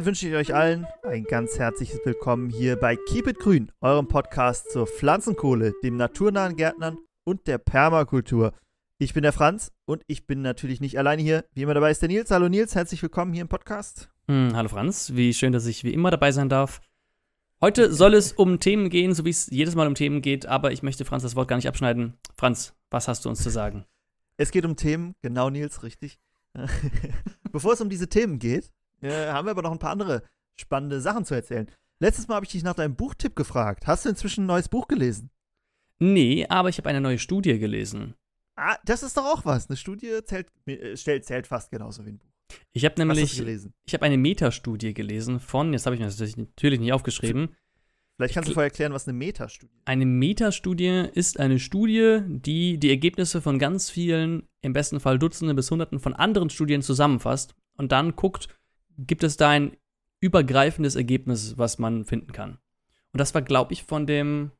damit wünsche ich euch allen ein ganz herzliches Willkommen hier bei Keep It Grün, eurem Podcast zur Pflanzenkohle, dem naturnahen Gärtnern und der Permakultur. Ich bin der Franz und ich bin natürlich nicht alleine hier. Wie immer dabei ist der Nils. Hallo Nils, herzlich willkommen hier im Podcast. Hm, hallo Franz, wie schön, dass ich wie immer dabei sein darf. Heute soll es um Themen gehen, so wie es jedes Mal um Themen geht, aber ich möchte Franz das Wort gar nicht abschneiden. Franz, was hast du uns zu sagen? Es geht um Themen, genau Nils, richtig. Bevor es um diese Themen geht, äh, haben wir aber noch ein paar andere spannende Sachen zu erzählen. Letztes Mal habe ich dich nach deinem Buchtipp gefragt. Hast du inzwischen ein neues Buch gelesen? Nee, aber ich habe eine neue Studie gelesen. Ah, das ist doch auch was. Eine Studie zählt, äh, zählt fast genauso wie ein Buch. Ich habe nämlich, ich habe eine Metastudie gelesen von, jetzt habe ich mir das natürlich nicht aufgeschrieben. Vielleicht kannst du vorher erklären, was eine Metastudie ist. Eine Metastudie ist eine Studie, die die Ergebnisse von ganz vielen, im besten Fall Dutzenden bis Hunderten von anderen Studien zusammenfasst und dann guckt, gibt es da ein übergreifendes Ergebnis, was man finden kann. Und das war, glaube ich, von dem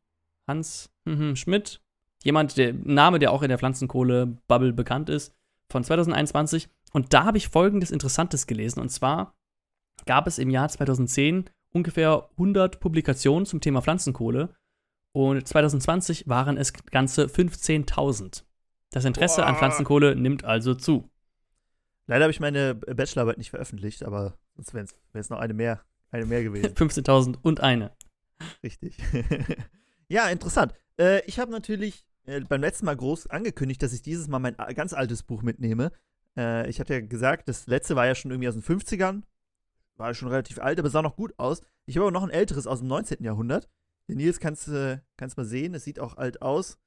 Hans hm, Schmidt, jemand, der Name, der auch in der Pflanzenkohle-Bubble bekannt ist, von 2021. Und da habe ich folgendes Interessantes gelesen. Und zwar gab es im Jahr 2010 ungefähr 100 Publikationen zum Thema Pflanzenkohle. Und 2020 waren es ganze 15.000. Das Interesse Boah. an Pflanzenkohle nimmt also zu. Leider habe ich meine Bachelorarbeit nicht veröffentlicht, aber sonst wäre es noch eine mehr, eine mehr gewesen. 15.000 und eine. Richtig. ja, interessant. Äh, ich habe natürlich äh, beim letzten Mal groß angekündigt, dass ich dieses Mal mein ganz altes Buch mitnehme. Äh, ich hatte ja gesagt, das letzte war ja schon irgendwie aus den 50ern. War ja schon relativ alt, aber sah noch gut aus. Ich habe aber noch ein älteres aus dem 19. Jahrhundert. Den Nils kannst du äh, kannst mal sehen, es sieht auch alt aus.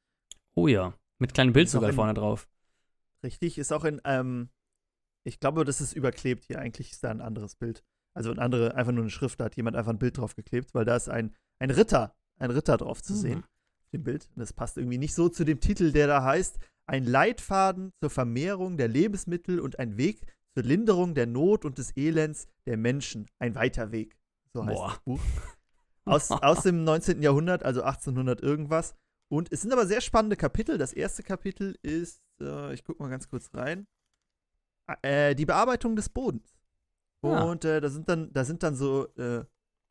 Oh ja, mit kleinem Bild sogar vorne drauf. Richtig, ist auch in, ähm, ich glaube, das ist überklebt hier. Eigentlich ist da ein anderes Bild. Also ein andere, einfach nur eine Schrift, da hat jemand einfach ein Bild drauf geklebt, weil da ist ein, ein Ritter, ein Ritter drauf zu sehen. Mhm. Dem Bild. Und das passt irgendwie nicht so zu dem Titel, der da heißt: Ein Leitfaden zur Vermehrung der Lebensmittel und ein Weg zur Linderung der Not und des Elends der Menschen. Ein weiter Weg. So heißt Boah. das Buch. Aus, aus dem 19. Jahrhundert, also 1800 irgendwas. Und es sind aber sehr spannende Kapitel. Das erste Kapitel ist, äh, ich gucke mal ganz kurz rein. Äh, die Bearbeitung des Bodens. Ja. Und äh, da sind dann, da sind dann so äh,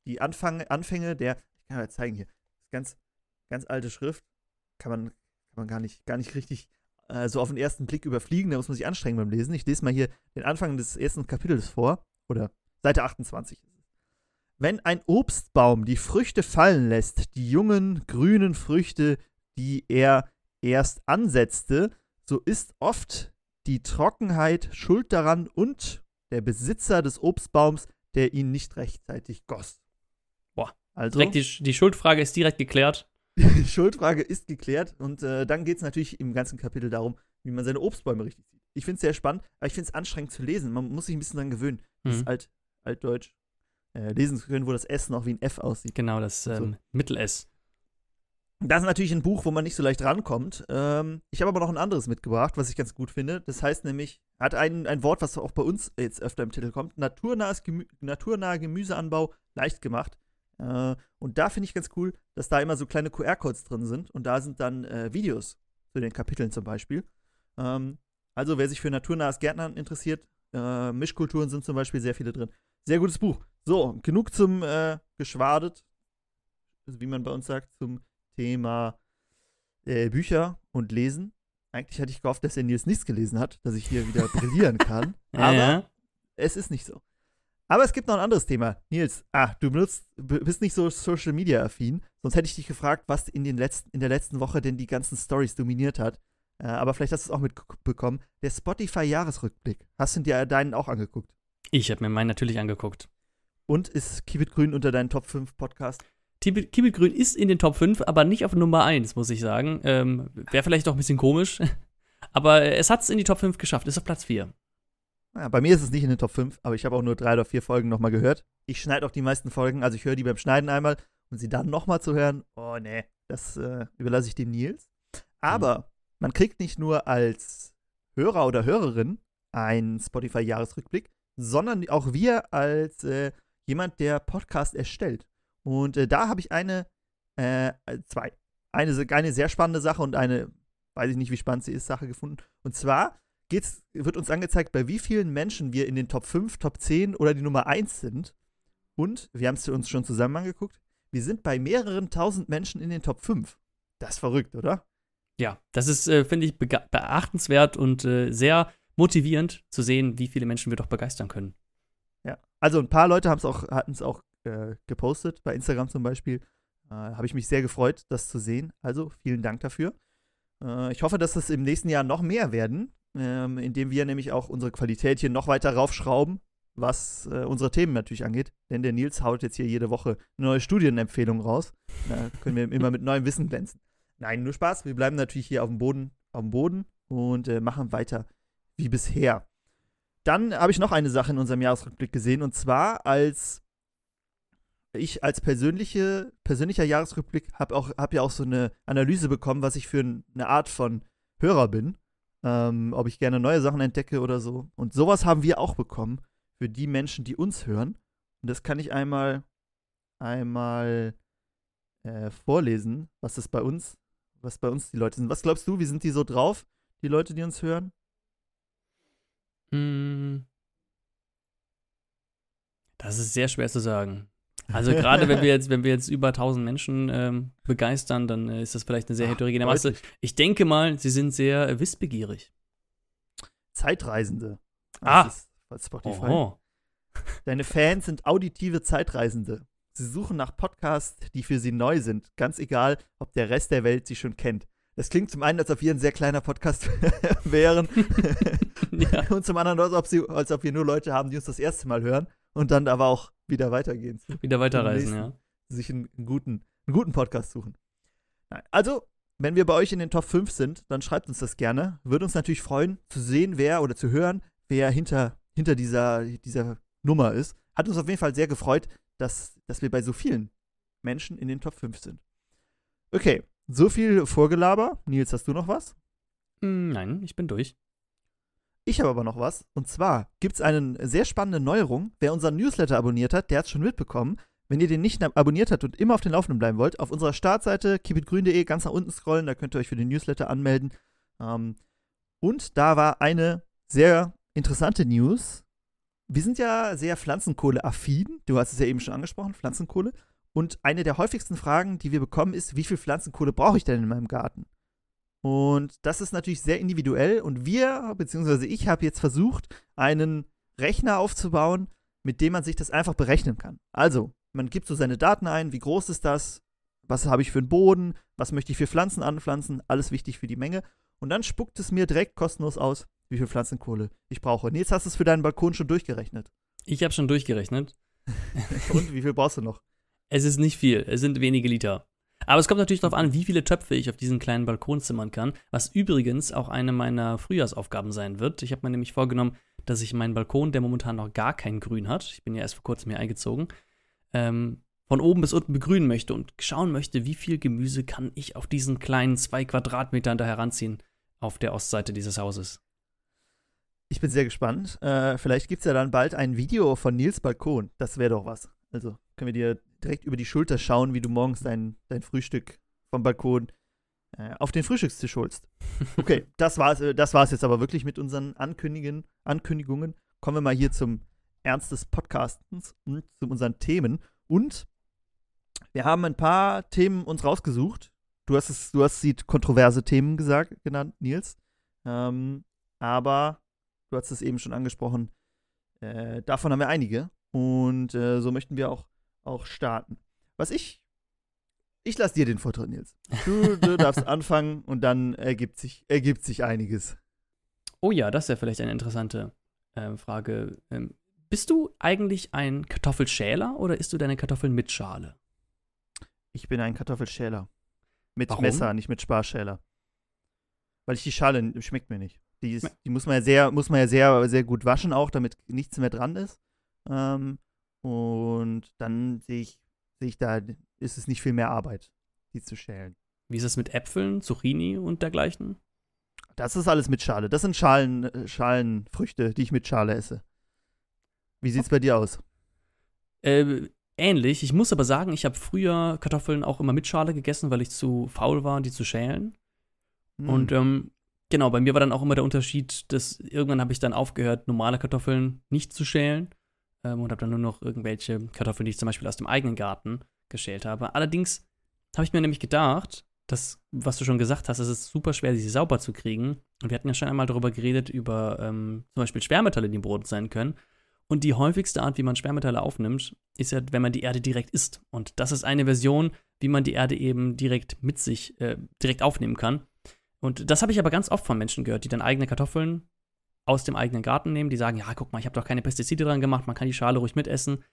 die Anfang, Anfänge der, ich kann mal zeigen hier, ganz, ganz alte Schrift, kann man, kann man gar nicht, gar nicht richtig äh, so auf den ersten Blick überfliegen, da muss man sich anstrengen beim Lesen. Ich lese mal hier den Anfang des ersten Kapitels vor, oder Seite 28 Wenn ein Obstbaum die Früchte fallen lässt, die jungen, grünen Früchte, die er erst ansetzte, so ist oft die Trockenheit schuld daran und der Besitzer des Obstbaums, der ihn nicht rechtzeitig goss. Boah, also. Direkt die, die Schuldfrage ist direkt geklärt. Die Schuldfrage ist geklärt und äh, dann geht es natürlich im ganzen Kapitel darum, wie man seine Obstbäume richtig sieht. Ich finde es sehr spannend, aber ich finde es anstrengend zu lesen. Man muss sich ein bisschen daran gewöhnen. Mhm. Das alt, altdeutsch. Äh, lesen zu können, wo das S noch wie ein F aussieht. Genau, das ähm, so. Mittel-S. Das ist natürlich ein Buch, wo man nicht so leicht rankommt. Ähm, ich habe aber noch ein anderes mitgebracht, was ich ganz gut finde. Das heißt nämlich, hat ein, ein Wort, was auch bei uns jetzt öfter im Titel kommt: naturnahes Gemü naturnaher Gemüseanbau leicht gemacht. Äh, und da finde ich ganz cool, dass da immer so kleine QR-Codes drin sind und da sind dann äh, Videos zu den Kapiteln zum Beispiel. Ähm, also, wer sich für naturnahes Gärtnern interessiert, äh, Mischkulturen sind zum Beispiel sehr viele drin. Sehr gutes Buch. So, genug zum äh, Geschwadet, wie man bei uns sagt, zum Thema äh, Bücher und Lesen. Eigentlich hatte ich gehofft, dass der Nils nichts gelesen hat, dass ich hier wieder brillieren kann. Aber ja. es ist nicht so. Aber es gibt noch ein anderes Thema. Nils, ah, du benutzt, bist nicht so Social Media affin. Sonst hätte ich dich gefragt, was in, den letzten, in der letzten Woche denn die ganzen Stories dominiert hat. Äh, aber vielleicht hast du es auch mitbekommen. Der Spotify-Jahresrückblick. Hast du dir deinen auch angeguckt? Ich habe mir meinen natürlich angeguckt. Und ist Keep It Grün unter deinen Top 5 Podcast? Kibit Grün ist in den Top 5, aber nicht auf Nummer 1, muss ich sagen. Ähm, Wäre vielleicht auch ein bisschen komisch. aber es hat es in die Top 5 geschafft, ist auf Platz 4. Ja, bei mir ist es nicht in den Top 5, aber ich habe auch nur drei oder vier Folgen nochmal gehört. Ich schneide auch die meisten Folgen, also ich höre die beim Schneiden einmal und sie dann nochmal zu hören, oh nee, das äh, überlasse ich dem Nils. Aber mhm. man kriegt nicht nur als Hörer oder Hörerin einen Spotify-Jahresrückblick, sondern auch wir als äh, jemand, der Podcast erstellt. Und äh, da habe ich eine, äh, zwei, eine, eine sehr spannende Sache und eine, weiß ich nicht, wie spannend sie ist, Sache gefunden. Und zwar geht's, wird uns angezeigt, bei wie vielen Menschen wir in den Top 5, Top 10 oder die Nummer 1 sind. Und wir haben es uns schon zusammen angeguckt. Wir sind bei mehreren tausend Menschen in den Top 5. Das ist verrückt, oder? Ja, das ist, äh, finde ich, beachtenswert und äh, sehr motivierend zu sehen, wie viele Menschen wir doch begeistern können. Ja, also ein paar Leute auch, hatten es auch äh, gepostet, bei Instagram zum Beispiel. Äh, Habe ich mich sehr gefreut, das zu sehen. Also vielen Dank dafür. Äh, ich hoffe, dass es im nächsten Jahr noch mehr werden, ähm, indem wir nämlich auch unsere Qualität hier noch weiter raufschrauben, was äh, unsere Themen natürlich angeht. Denn der Nils haut jetzt hier jede Woche eine neue Studienempfehlung raus. Da können wir immer mit neuem Wissen glänzen. Nein, nur Spaß. Wir bleiben natürlich hier auf dem Boden, auf dem Boden und äh, machen weiter wie bisher. Dann habe ich noch eine Sache in unserem Jahresrückblick gesehen und zwar als ich als persönliche, persönlicher Jahresrückblick habe hab ja auch so eine Analyse bekommen, was ich für eine Art von Hörer bin, ähm, ob ich gerne neue Sachen entdecke oder so. Und sowas haben wir auch bekommen für die Menschen, die uns hören. Und das kann ich einmal einmal äh, vorlesen, was das bei uns was bei uns die Leute sind. Was glaubst du, wie sind die so drauf, die Leute, die uns hören? Hm. Das ist sehr schwer zu sagen. Also gerade wenn wir jetzt, wenn wir jetzt über 1000 Menschen ähm, begeistern, dann äh, ist das vielleicht eine sehr heterogene Masse. Ich denke mal, sie sind sehr äh, wissbegierig. Zeitreisende. Ah. Das ist Spotify. Oho. Deine Fans sind auditive Zeitreisende. Sie suchen nach Podcasts, die für sie neu sind, ganz egal, ob der Rest der Welt sie schon kennt. Das klingt zum einen, als ob wir ein sehr kleiner Podcast wären. ja. Und zum anderen, als ob, sie, als ob wir nur Leute haben, die uns das erste Mal hören und dann aber auch wieder weitergehen. Wieder weiterreisen, ja. Sich einen, einen, guten, einen guten Podcast suchen. Also, wenn wir bei euch in den Top 5 sind, dann schreibt uns das gerne. Würde uns natürlich freuen, zu sehen, wer oder zu hören, wer hinter, hinter dieser, dieser Nummer ist. Hat uns auf jeden Fall sehr gefreut, dass, dass wir bei so vielen Menschen in den Top 5 sind. Okay, so viel Vorgelaber. Nils, hast du noch was? Hm, nein, ich bin durch. Ich habe aber noch was. Und zwar gibt es eine sehr spannende Neuerung. Wer unseren Newsletter abonniert hat, der hat es schon mitbekommen. Wenn ihr den nicht abonniert habt und immer auf den Laufenden bleiben wollt, auf unserer Startseite keepitgrün.de ganz nach unten scrollen, da könnt ihr euch für den Newsletter anmelden. Ähm, und da war eine sehr interessante News, wir sind ja sehr Pflanzenkohle-affin. Du hast es ja eben schon angesprochen, Pflanzenkohle. Und eine der häufigsten Fragen, die wir bekommen, ist, wie viel Pflanzenkohle brauche ich denn in meinem Garten? Und das ist natürlich sehr individuell. Und wir, beziehungsweise ich, habe jetzt versucht, einen Rechner aufzubauen, mit dem man sich das einfach berechnen kann. Also, man gibt so seine Daten ein, wie groß ist das, was habe ich für einen Boden, was möchte ich für Pflanzen anpflanzen, alles wichtig für die Menge. Und dann spuckt es mir direkt kostenlos aus, wie viel Pflanzenkohle ich brauche. Und jetzt hast du es für deinen Balkon schon durchgerechnet. Ich habe schon durchgerechnet. Und wie viel brauchst du noch? Es ist nicht viel, es sind wenige Liter. Aber es kommt natürlich darauf an, wie viele Töpfe ich auf diesen kleinen Balkon zimmern kann, was übrigens auch eine meiner Frühjahrsaufgaben sein wird. Ich habe mir nämlich vorgenommen, dass ich meinen Balkon, der momentan noch gar kein Grün hat, ich bin ja erst vor kurzem hier eingezogen, ähm, von oben bis unten begrünen möchte und schauen möchte, wie viel Gemüse kann ich auf diesen kleinen zwei Quadratmetern da heranziehen auf der Ostseite dieses Hauses. Ich bin sehr gespannt. Äh, vielleicht gibt es ja dann bald ein Video von Nils Balkon. Das wäre doch was. Also können wir dir direkt über die Schulter schauen, wie du morgens dein, dein Frühstück vom Balkon äh, auf den Frühstückstisch holst. Okay, das war's, äh, das war's jetzt aber wirklich mit unseren Ankündigungen. Ankündigungen. Kommen wir mal hier zum Ernst des Podcastens und zu unseren Themen. Und wir haben ein paar Themen uns rausgesucht. Du hast es, du hast sie kontroverse Themen gesagt, genannt, Nils. Ähm, aber Du hast es eben schon angesprochen. Äh, davon haben wir einige. Und äh, so möchten wir auch, auch starten. Was ich. Ich lasse dir den Vortritt, Nils. Du, du darfst anfangen und dann ergibt sich, ergibt sich einiges. Oh ja, das ist ja vielleicht eine interessante äh, Frage. Ähm, bist du eigentlich ein Kartoffelschäler oder isst du deine Kartoffeln mit Schale? Ich bin ein Kartoffelschäler. Mit Warum? Messer, nicht mit Sparschäler. Weil ich die Schale schmeckt mir nicht. Die, ist, die muss man ja sehr, muss man ja sehr, sehr gut waschen auch, damit nichts mehr dran ist. Ähm, und dann sehe ich, sehe ich da, ist es nicht viel mehr Arbeit, die zu schälen. Wie ist es mit Äpfeln, Zucchini und dergleichen? Das ist alles mit Schale. Das sind Schalen, äh, Schalenfrüchte, die ich mit Schale esse. Wie sieht es bei dir aus? Äh, ähnlich. Ich muss aber sagen, ich habe früher Kartoffeln auch immer mit Schale gegessen, weil ich zu faul war, die zu schälen. Hm. Und ähm, Genau, bei mir war dann auch immer der Unterschied, dass irgendwann habe ich dann aufgehört, normale Kartoffeln nicht zu schälen, ähm, und habe dann nur noch irgendwelche Kartoffeln, die ich zum Beispiel aus dem eigenen Garten geschält habe. Allerdings habe ich mir nämlich gedacht, das, was du schon gesagt hast, es ist super schwer, sie sauber zu kriegen. Und wir hatten ja schon einmal darüber geredet, über ähm, zum Beispiel Schwermetalle, die im Boden sein können. Und die häufigste Art, wie man Schwermetalle aufnimmt, ist ja, wenn man die Erde direkt isst. Und das ist eine Version, wie man die Erde eben direkt mit sich, äh, direkt aufnehmen kann. Und das habe ich aber ganz oft von Menschen gehört, die dann eigene Kartoffeln aus dem eigenen Garten nehmen. Die sagen, ja, guck mal, ich habe doch keine Pestizide dran gemacht, man kann die Schale ruhig mitessen.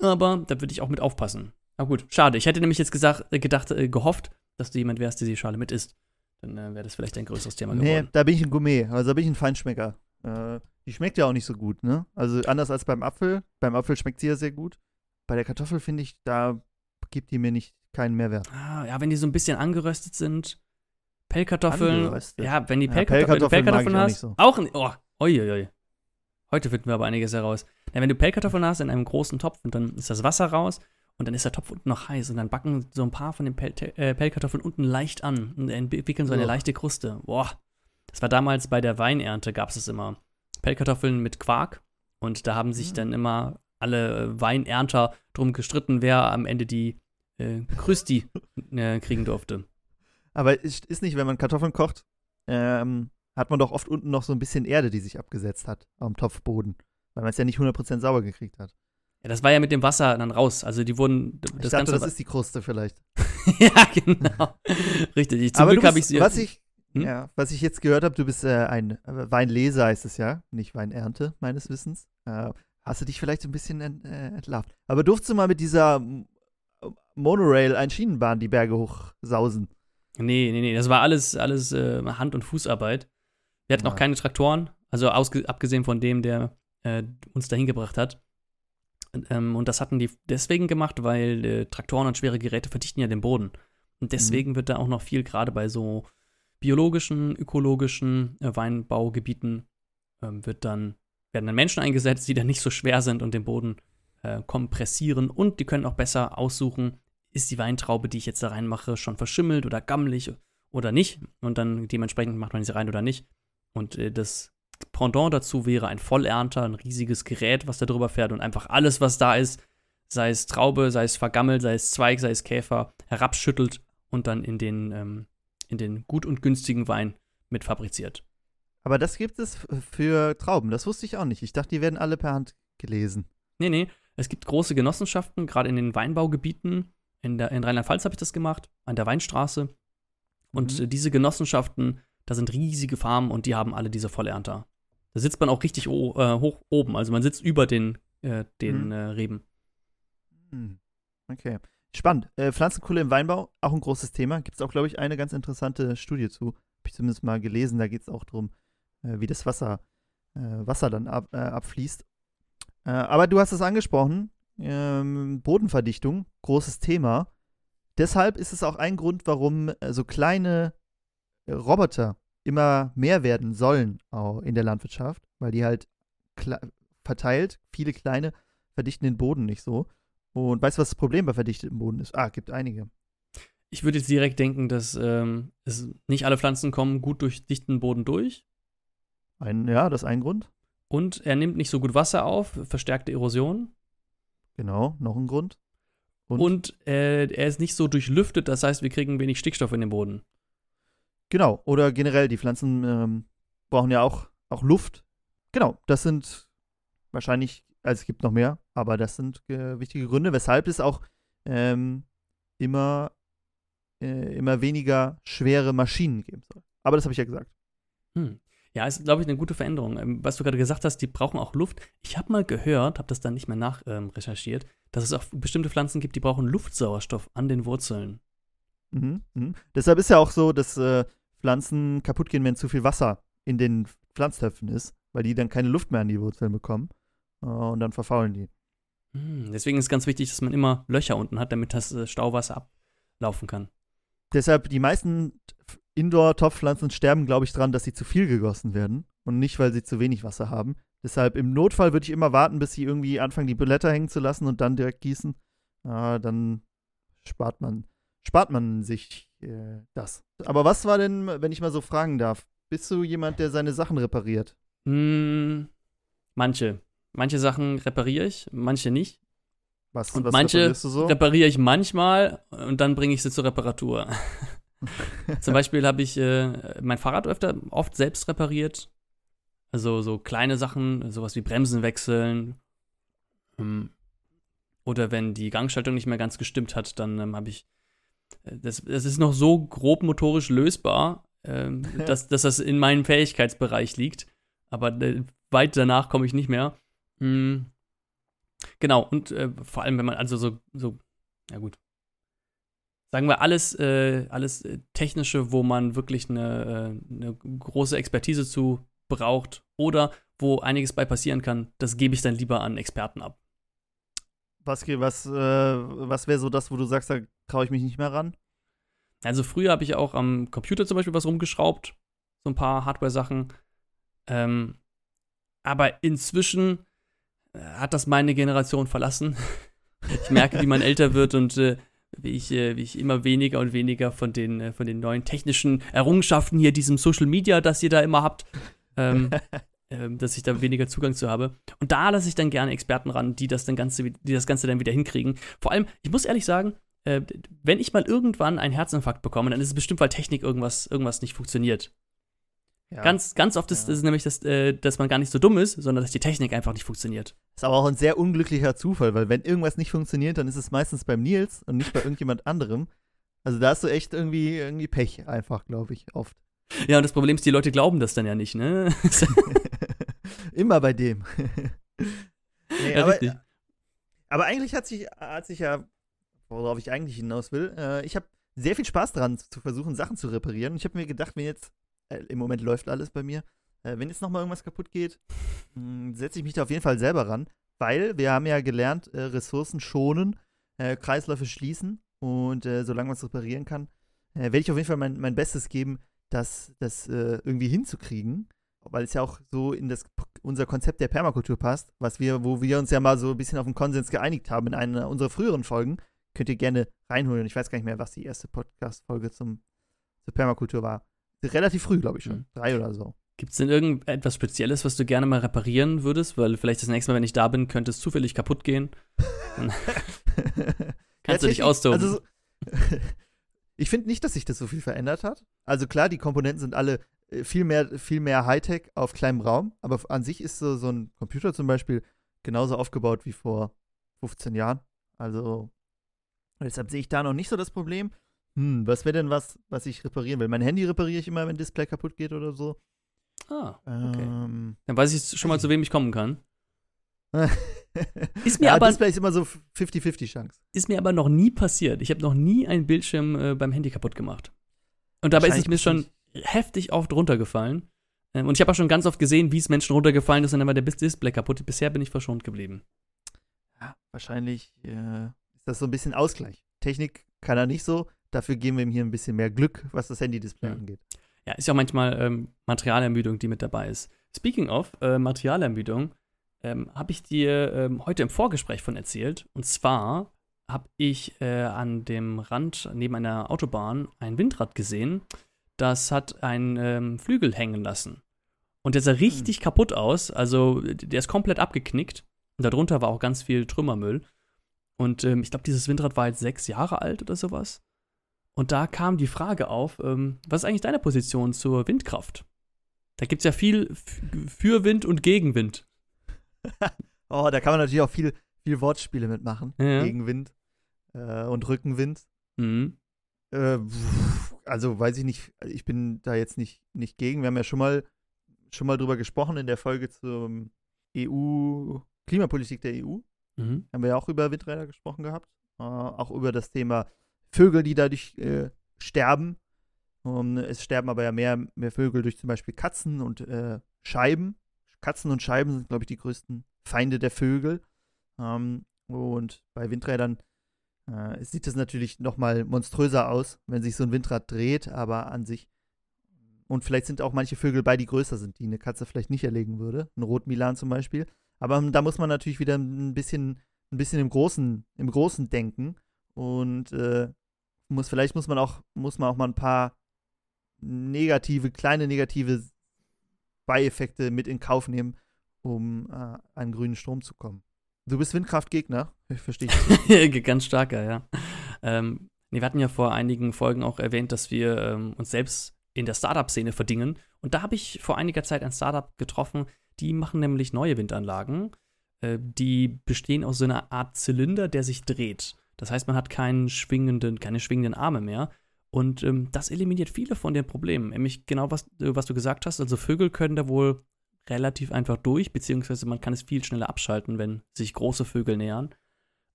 Aber da würde ich auch mit aufpassen. Aber gut, schade. Ich hätte nämlich jetzt gesagt, äh, gedacht, äh, gehofft, dass du jemand wärst, der die Schale mit isst. Dann äh, wäre das vielleicht ein größeres Thema geworden. Nee, da bin ich ein Gourmet, also da bin ich ein Feinschmecker. Äh, die schmeckt ja auch nicht so gut, ne? Also anders als beim Apfel. Beim Apfel schmeckt sie ja sehr gut. Bei der Kartoffel finde ich, da gibt die mir nicht keinen Mehrwert. Ah, ja, wenn die so ein bisschen angeröstet sind. Pellkartoffeln. Angeröstet? Ja, wenn die Ja, Pellkartoffeln, du Pellkartoffeln hast. so. Auch nicht. Oh, oi, Heute finden wir aber einiges heraus. Ja, wenn du Pellkartoffeln hast in einem großen Topf und dann ist das Wasser raus und dann ist der Topf unten noch heiß und dann backen so ein paar von den Pell äh, Pellkartoffeln unten leicht an und entwickeln so eine Uah. leichte Kruste. Boah. Das war damals bei der Weinernte, gab es es immer. Pellkartoffeln mit Quark und da haben sich Mhm. dann immer alle äh, Weinernter drum gestritten, wer am Ende die äh, Krüsti äh, kriegen durfte. Aber ist, ist nicht, wenn man Kartoffeln kocht, ähm, hat man doch oft unten noch so ein bisschen Erde, die sich abgesetzt hat am Topfboden. Weil man es ja nicht 100% sauber gekriegt hat. Ja, das war ja mit dem Wasser dann raus. Also die wurden Ich das dachte, ganze das ist die Kruste vielleicht. ja, genau. Richtig. Ich, zum Aber Glück habe ich sie. was ich, Hm? ja, was ich jetzt gehört habe, du bist äh, ein äh, Weinleser, heißt es ja, nicht Weinernte, meines Wissens. Äh, hast du dich vielleicht so ein bisschen ent, äh, entlarvt. Aber durftest du mal mit dieser Monorail, ein Schienenbahn, die Berge hochsausen? Nee, nee, nee. Das war alles, alles äh, Hand- und Fußarbeit. Wir hatten Ja. auch keine Traktoren. Also abgesehen von dem, der äh, uns dahin gebracht hat. Und, ähm, und das hatten die deswegen gemacht, weil äh, Traktoren und schwere Geräte verdichten ja den Boden. Und deswegen wird da auch noch viel, gerade bei so biologischen, ökologischen äh, Weinbaugebieten, ähm, wird dann, werden dann Menschen eingesetzt, die dann nicht so schwer sind und den Boden äh, kompressieren. Und die können auch besser aussuchen, ist die Weintraube, die ich jetzt da reinmache, schon verschimmelt oder gammelig oder nicht. Und dann dementsprechend macht man sie rein oder nicht. Und äh, das Pendant dazu wäre ein Vollernter, ein riesiges Gerät, was da drüber fährt und einfach alles, was da ist, sei es Traube, sei es vergammelt, sei es Zweig, sei es Käfer, herabschüttelt und dann in den, ähm, in den gut und günstigen Wein mit fabriziert. Aber das gibt es für Trauben, das wusste ich auch nicht. Ich dachte, die werden alle per Hand gelesen. Nee, nee, es gibt große Genossenschaften, gerade in den Weinbaugebieten. In, der, in Rheinland-Pfalz habe ich das gemacht, an der Weinstraße. Und Mhm. äh, diese Genossenschaften, da sind riesige Farmen und die haben alle diese Vollernter. Da sitzt man auch richtig äh, hoch oben, also man sitzt über den, äh, den Mhm. äh, Reben. Hm. Okay. Spannend. Äh, Pflanzenkohle im Weinbau, auch ein großes Thema. Gibt es auch, glaube ich, eine ganz interessante Studie zu. Habe ich zumindest mal gelesen. Da geht es auch darum, äh, wie das Wasser, Wasser dann ab, abfließt. Aber du hast es angesprochen. Ähm, Bodenverdichtung, großes Thema. Deshalb ist es auch ein Grund, warum äh, so kleine Roboter immer mehr werden sollen in der Landwirtschaft, weil die halt verteilt, viele kleine, verdichten den Boden nicht so. Und weißt du, was das Problem bei verdichtetem Boden ist? Ah, gibt einige. Ich würde jetzt direkt denken, dass ähm, es nicht alle Pflanzen kommen gut durch dichten Boden durch. Ein, ja, das ist ein Grund. Und er nimmt nicht so gut Wasser auf, verstärkte Erosion. Genau, noch ein Grund. Und, Und äh, er ist nicht so durchlüftet, das heißt, wir kriegen wenig Stickstoff in den Boden. genau, oder generell, die Pflanzen ähm, brauchen ja auch, auch Luft. Genau, das sind wahrscheinlich, also es gibt noch mehr, aber das sind äh, wichtige Gründe, weshalb es auch ähm, immer, äh, immer weniger schwere Maschinen geben soll. Aber das habe ich ja gesagt. Hm. Ja, ist, glaube ich, eine gute Veränderung. Ähm, was du gerade gesagt hast, die brauchen auch Luft. Ich habe mal gehört, habe das dann nicht mehr nachrecherchiert, ähm, recherchiert, dass es auch bestimmte Pflanzen gibt, die brauchen Luftsauerstoff an den Wurzeln. Mhm, mhm. Deshalb ist ja auch so, dass äh, Pflanzen kaputt gehen, wenn zu viel Wasser in den Pflanztöpfen ist, weil die dann keine Luft mehr an die Wurzeln bekommen. Äh, und dann verfaulen die. Hm. Deswegen ist ganz wichtig, dass man immer Löcher unten hat, damit das äh, Stauwasser ablaufen kann. Deshalb, die meisten Indoor-Topfpflanzen sterben, glaube ich, dran, dass sie zu viel gegossen werden und nicht, weil sie zu wenig Wasser haben. Deshalb im Notfall würde ich immer warten, bis sie irgendwie anfangen, die Blätter hängen zu lassen und dann direkt gießen. Äh, dann spart man, spart man sich äh, das. Aber was war denn, wenn ich mal so fragen darf? Bist du jemand, der seine Sachen repariert? Hm, manche. Manche Sachen repariere ich, manche nicht. Was, Und was manche so? repariere ich manchmal und dann bringe ich sie zur Reparatur. Zum Beispiel habe ich äh, mein Fahrrad öfter oft selbst repariert. Also so kleine Sachen, sowas wie Bremsen wechseln. Ähm, oder wenn die Gangschaltung nicht mehr ganz gestimmt hat, dann ähm, habe ich. äh, Das, das ist noch so grob motorisch lösbar, ähm, dass, dass das in meinem Fähigkeitsbereich liegt. Aber äh, weit danach komme ich nicht mehr. Hm. Genau, und äh, vor allem, wenn man also so, so, ja gut. Sagen wir alles, äh, alles äh, Technische, wo man wirklich eine, äh, eine große Expertise zu braucht oder wo einiges bei passieren kann, das gebe ich dann lieber an Experten ab. Was, was, äh, was wäre so das, wo du sagst, da traue ich mich nicht mehr ran? Also früher habe ich auch am Computer zum Beispiel was rumgeschraubt, so ein paar Hardware-Sachen. Ähm, aber inzwischen äh, hat das meine Generation verlassen. ich merke, wie man älter wird und äh, wie, ich, äh, wie ich immer weniger und weniger von den, äh, von den neuen technischen Errungenschaften hier, diesem Social Media, das ihr da immer habt, ähm, ähm, dass ich da weniger Zugang zu habe. Und da lasse ich dann gerne Experten ran, die das, dann Ganze, die das Ganze dann wieder hinkriegen. Vor allem, ich muss ehrlich sagen, äh, wenn ich mal irgendwann einen Herzinfarkt bekomme, dann ist es bestimmt, weil Technik irgendwas, irgendwas nicht funktioniert. Ja. Ganz, ganz oft ist Ja. es nämlich, dass, äh, dass man gar nicht so dumm ist, sondern dass die Technik einfach nicht funktioniert. Ist aber auch ein sehr unglücklicher Zufall, weil wenn irgendwas nicht funktioniert, dann ist es meistens beim Nils und nicht bei irgendjemand anderem. Also da hast du echt irgendwie, irgendwie Pech einfach, glaube ich, oft. Ja, und das Problem ist, die Leute glauben das dann ja nicht, ne? Immer bei dem. nee, ja, aber, richtig. aber eigentlich hat sich, hat sich ja, worauf ich eigentlich hinaus will, äh, ich habe sehr viel Spaß dran, zu versuchen, Sachen zu reparieren. Und ich habe mir gedacht, wenn jetzt, im Moment läuft alles bei mir, äh, wenn jetzt nochmal irgendwas kaputt geht, setze ich mich da auf jeden Fall selber ran, weil wir haben ja gelernt, äh, Ressourcen schonen, äh, Kreisläufe schließen und äh, solange man es reparieren kann, äh, werde ich auf jeden Fall mein, mein Bestes geben, das, das äh, irgendwie hinzukriegen, weil es ja auch so in das unser Konzept der Permakultur passt, was wir, wo wir uns ja mal so ein bisschen auf einen Konsens geeinigt haben in einer unserer früheren Folgen. Könnt ihr gerne reinholen. Ich weiß gar nicht mehr, was die erste Podcast-Folge zur Permakultur war. Relativ früh, glaube ich schon. Mhm. Drei oder so. Gibt es denn irgendetwas Spezielles, was du gerne mal reparieren würdest? Weil vielleicht das nächste Mal, wenn ich da bin, könnte es zufällig kaputt gehen. Kannst du dich austoben. Also, so- ich finde nicht, dass sich das so viel verändert hat. Also klar, die Komponenten sind alle äh, viel mehr, viel mehr Hightech auf kleinem Raum, aber an sich ist so, so ein Computer zum Beispiel genauso aufgebaut wie vor 15 Jahren. Also deshalb sehe ich da noch nicht so das Problem. Hm, was wäre denn was, was ich reparieren will? Mein Handy repariere ich immer, wenn Display kaputt geht oder so. ah, okay. Ähm, Dann weiß ich schon mal, zu wem ich kommen kann. ist mir ja, aber- Display ist immer so 50-50 Chance. Ist mir aber noch nie passiert. Ich habe noch nie einen Bildschirm äh, beim Handy kaputt gemacht. Und dabei ist es mir schon heftig oft runtergefallen. Ähm, und ich habe auch schon ganz oft gesehen, wie es Menschen runtergefallen ist und dann war der Display kaputt. Bisher bin ich verschont geblieben. Ja, wahrscheinlich äh, ist das so ein bisschen Ausgleich. Technik kann er nicht so, dafür geben wir ihm hier ein bisschen mehr Glück, was das Handy-Display Ja. angeht. Ja, ist ja auch manchmal ähm, Materialermüdung, die mit dabei ist. Speaking of äh, Materialermüdung, ähm, habe ich dir ähm, heute im Vorgespräch von erzählt. Und zwar habe ich äh, an dem Rand neben einer Autobahn ein Windrad gesehen, das hat einen ähm, Flügel hängen lassen. Und der sah richtig kaputt aus. Also der ist komplett abgeknickt. Und darunter war auch ganz viel Trümmermüll. Und ähm, ich glaube, dieses Windrad war jetzt sechs Jahre alt oder sowas. Und da kam die Frage auf, ähm, was ist eigentlich deine Position zur Windkraft? Da gibt es ja viel für Wind und gegen Wind. Oh, da kann man natürlich auch viel, viel Wortspiele mitmachen. Ja. Gegenwind äh, und Rückenwind. Mhm. Äh, also weiß ich nicht, ich bin da jetzt nicht, nicht gegen. Wir haben ja schon mal, schon mal drüber gesprochen in der Folge zur EU, Klimapolitik der EU. Mhm. haben wir ja auch über Windräder gesprochen gehabt. Äh, auch über das Thema Vögel, die dadurch äh, sterben. Um, es sterben aber ja mehr, mehr Vögel durch zum Beispiel Katzen und äh, Scheiben. Katzen und Scheiben sind, glaube ich, die größten Feinde der Vögel. Ähm, und bei Windrädern äh, sieht es natürlich noch mal monströser aus, wenn sich so ein Windrad dreht, aber an sich. Und vielleicht sind auch manche Vögel bei, die größer sind, die eine Katze vielleicht nicht erlegen würde. Ein Rotmilan zum Beispiel. Aber ähm, da muss man natürlich wieder ein bisschen, ein bisschen im Großen, im Großen denken. Und äh, muss, vielleicht muss man auch, muss man auch mal ein paar negative, kleine negative Beieffekte mit in Kauf nehmen, um äh, an grünen Strom zu kommen. Du bist Windkraftgegner? Ich verstehe. Ganz starker, ja. Ähm, nee, wir hatten ja vor einigen Folgen auch erwähnt, dass wir ähm, uns selbst in der Startup-Szene verdingen. Und da habe ich vor einiger Zeit ein Startup getroffen, die machen nämlich neue Windanlagen. Äh, die bestehen aus so einer Art Zylinder, der sich dreht. Das heißt, man hat keinen schwingenden, keine schwingenden Arme mehr. Und ähm, das eliminiert viele von den Problemen. Nämlich genau, was, äh, was du gesagt hast. Also Vögel können da wohl relativ einfach durch, beziehungsweise man kann es viel schneller abschalten, wenn sich große Vögel nähern.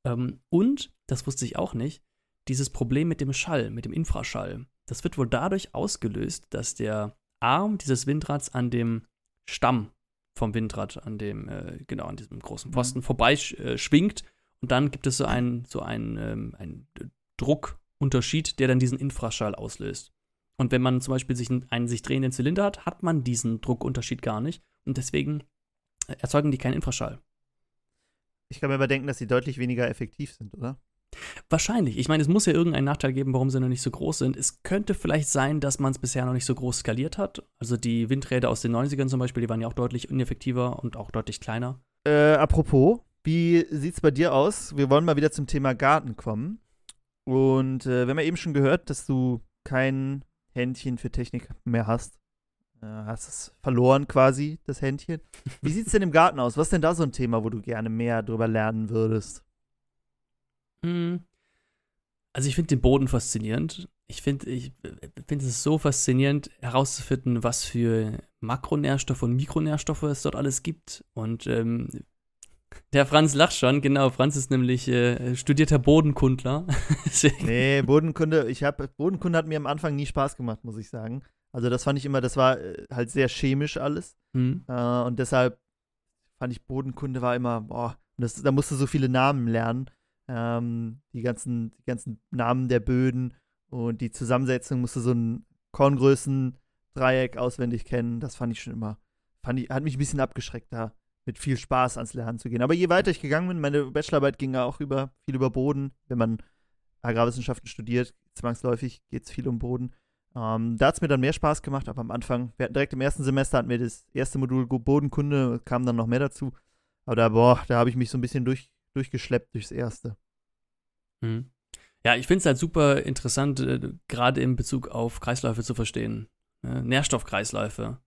Ähm, und, das wusste ich auch nicht, dieses Problem mit dem Schall, mit dem Infraschall, das wird wohl dadurch ausgelöst, dass der Arm dieses Windrads an dem Stamm vom Windrad, an dem, äh, genau, an diesem großen Posten mhm. vorbeischwingt. Äh, und dann gibt es so einen, so einen, ähm, einen Druckunterschied, der dann diesen Infraschall auslöst. Und wenn man zum Beispiel sich einen sich drehenden Zylinder hat, hat man diesen Druckunterschied gar nicht. Und deswegen erzeugen die keinen Infraschall. Ich kann mir aber denken, dass sie deutlich weniger effektiv sind, oder? Wahrscheinlich. Ich meine, es muss ja irgendeinen Nachteil geben, warum sie noch nicht so groß sind. Es könnte vielleicht sein, dass man es bisher noch nicht so groß skaliert hat. Also die Windräder aus den 90ern zum Beispiel, die waren ja auch deutlich ineffektiver und auch deutlich kleiner. Äh, apropos, wie sieht es bei dir aus? Wir wollen mal wieder zum Thema Garten kommen. Und äh, wir haben ja eben schon gehört, dass du kein Händchen für Technik mehr hast. Äh, hast es verloren quasi, das Händchen. Wie sieht es denn im Garten aus? Was ist denn da so ein Thema, wo du gerne mehr drüber lernen würdest? Hm. Also ich finde den Boden faszinierend. Ich finde ich find es so faszinierend herauszufinden, was für Makronährstoffe und Mikronährstoffe es dort alles gibt. Und ähm, der Franz lacht schon, genau. Franz ist nämlich äh, studierter Bodenkundler. nee, Bodenkunde, ich habe Bodenkunde hat mir am Anfang nie Spaß gemacht, muss ich sagen. Also das fand ich immer, das war äh, halt sehr chemisch alles. Mhm. Äh, und deshalb fand ich Bodenkunde war immer, boah, das, da musste so viele Namen lernen. Ähm, die, ganzen, die ganzen Namen der Böden und die Zusammensetzung musste so ein Korngrößen-Dreieck auswendig kennen. Das fand ich schon immer, fand ich, hat mich ein bisschen abgeschreckt, da mit viel Spaß ans Lernen zu gehen. Aber je weiter ich gegangen bin, meine Bachelorarbeit ging ja auch über, viel über Boden. Wenn man Agrarwissenschaften studiert, zwangsläufig geht es viel um Boden. Ähm, da hat es mir dann mehr Spaß gemacht, aber am Anfang, wir hatten direkt im ersten Semester hatten wir das erste Modul Bodenkunde, kam dann noch mehr dazu. Aber da, boah, da habe ich mich so ein bisschen durch, durchgeschleppt durchs erste. Mhm. Ja, ich finde es halt super interessant, äh, gerade in Bezug auf Kreisläufe zu verstehen. Äh, Nährstoffkreisläufe.